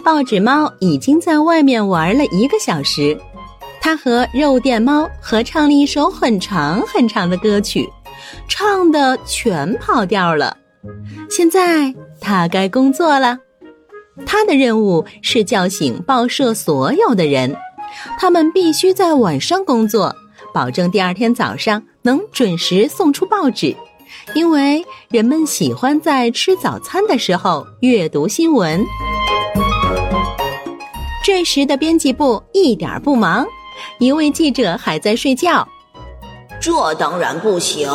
报纸猫已经在外面玩了一个小时。它和肉店猫合唱了一首很长很长的歌曲，唱的全跑调了。现在它该工作了。它的任务是叫醒报社所有的人，他们必须在晚上工作，保证第二天早上能准时送出报纸。因为人们喜欢在吃早餐的时候阅读新闻。这时的编辑部一点不忙，一位记者还在睡觉。这当然不行，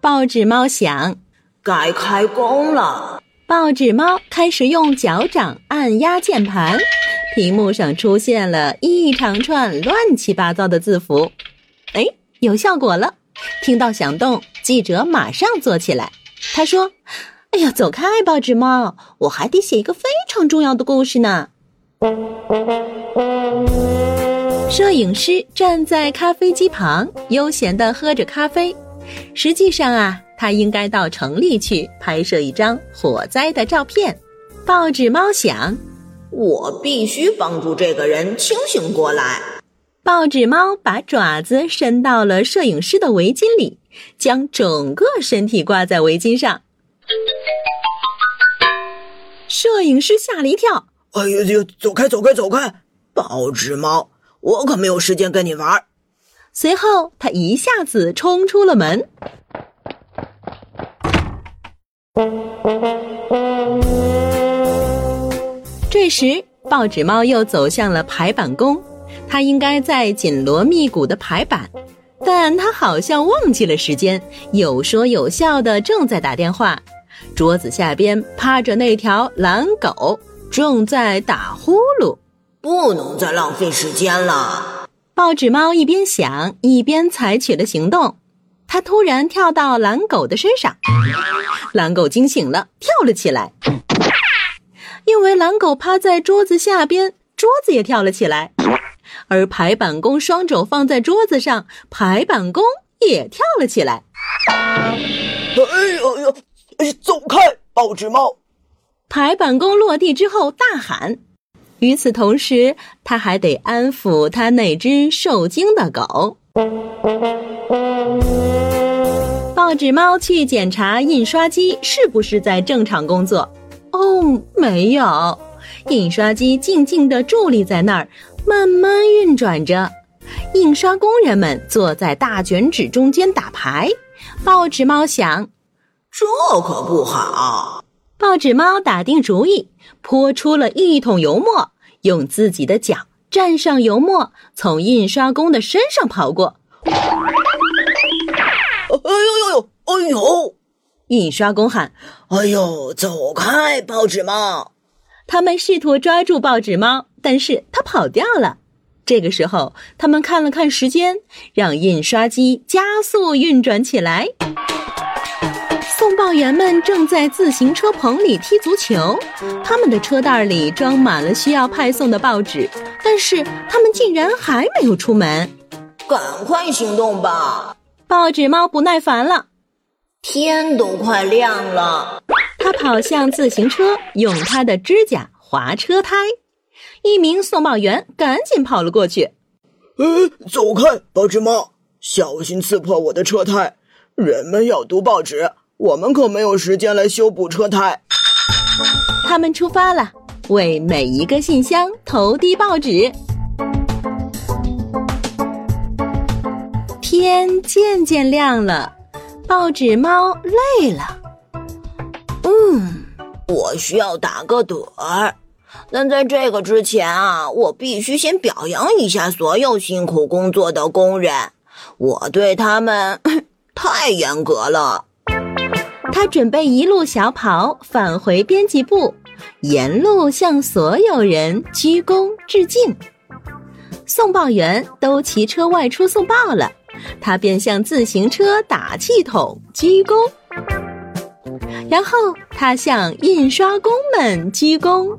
报纸猫想，该开工了。报纸猫开始用脚掌按压键盘，屏幕上出现了一长串乱七八糟的字符。哎，有效果了！听到响动。记者马上坐起来，他说：“哎呀，走开，报纸猫，我还得写一个非常重要的故事呢。”摄影师站在咖啡机旁，悠闲地喝着咖啡。实际上啊，他应该到城里去拍摄一张火灾的照片。报纸猫想：“我必须帮助这个人清醒过来。”报纸猫把爪子伸到了摄影师的围巾里，将整个身体挂在围巾上。摄影师吓了一跳：“哎呦呦，走开，走开，走开！”报纸猫，我可没有时间跟你玩。随后，他一下子冲出了门。这时，报纸猫又走向了排版工。他应该在紧锣密鼓的排版，但他好像忘记了时间，有说有笑的正在打电话。桌子下边趴着那条蓝狗，正在打呼噜。不能再浪费时间了。报纸猫一边想，一边采取了行动。它突然跳到蓝狗的身上，蓝狗惊醒了，跳了起来。因为蓝狗趴在桌子下边，桌子也跳了起来。而排版工双肘放在桌子上，排版工也跳了起来。哎呦呦！走开，报纸猫！排版工落地之后大喊。与此同时，他还得安抚他那只受惊的狗。报纸猫去检查印刷机是不是在正常工作。哦，没有，印刷机静静地伫立在那儿。慢慢运转着，印刷工人们坐在大卷纸中间打牌。报纸猫想：这可不好。报纸猫打定主意，泼出了一桶油墨，用自己的脚蘸上油墨，从印刷工的身上跑过。哎呦呦呦！哎呦！印刷工喊：“哎呦，走开，报纸猫！”他们试图抓住报纸猫。但是它跑掉了。这个时候，他们看了看时间，让印刷机加速运转起来。送报员们正在自行车棚里踢足球，他们的车袋里装满了需要派送的报纸，但是他们竟然还没有出门。赶快行动吧！报纸猫不耐烦了。天都快亮了，他跑向自行车，用他的指甲划车胎。一名送报员赶紧跑了过去。“呃，走开，报纸猫，小心刺破我的车胎！人们要读报纸，我们可没有时间来修补车胎。”他们出发了，为每一个信箱投递报纸。天渐渐亮了，报纸猫累了。嗯，我需要打个盹儿。但在这个之前啊，我必须先表扬一下所有辛苦工作的工人，我对他们 太严格了。他准备一路小跑返回编辑部，沿路向所有人鞠躬致敬。送报员都骑车外出送报了，他便向自行车打气筒鞠躬，然后他向印刷工们鞠躬，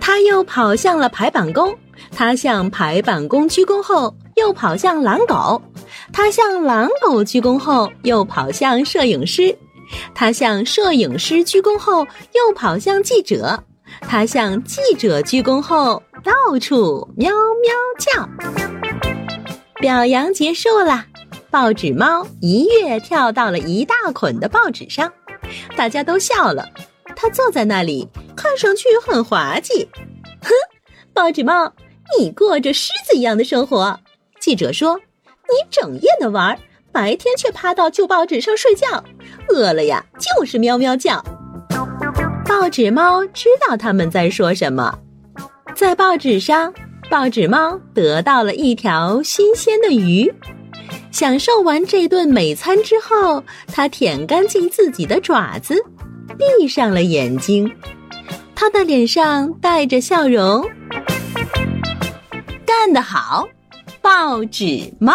他又跑向了排版工，他向排版工鞠躬后，又跑向狼狗，他向狼狗鞠躬后，又跑向摄影师。他向摄影师鞠躬后，又跑向记者。他向记者鞠躬后，到处喵喵叫。表扬结束了，报纸猫一跃跳到了一大捆的报纸上，大家都笑了。他坐在那里，看上去很滑稽。哼，报纸猫，你过着狮子一样的生活。记者说：“你整夜的玩。”白天却趴到旧报纸上睡觉，饿了呀就是喵喵叫。报纸猫知道他们在说什么，在报纸上，报纸猫得到了一条新鲜的鱼。享受完这顿美餐之后，它舔干净自己的爪子，闭上了眼睛，它的脸上带着笑容。干得好，报纸猫！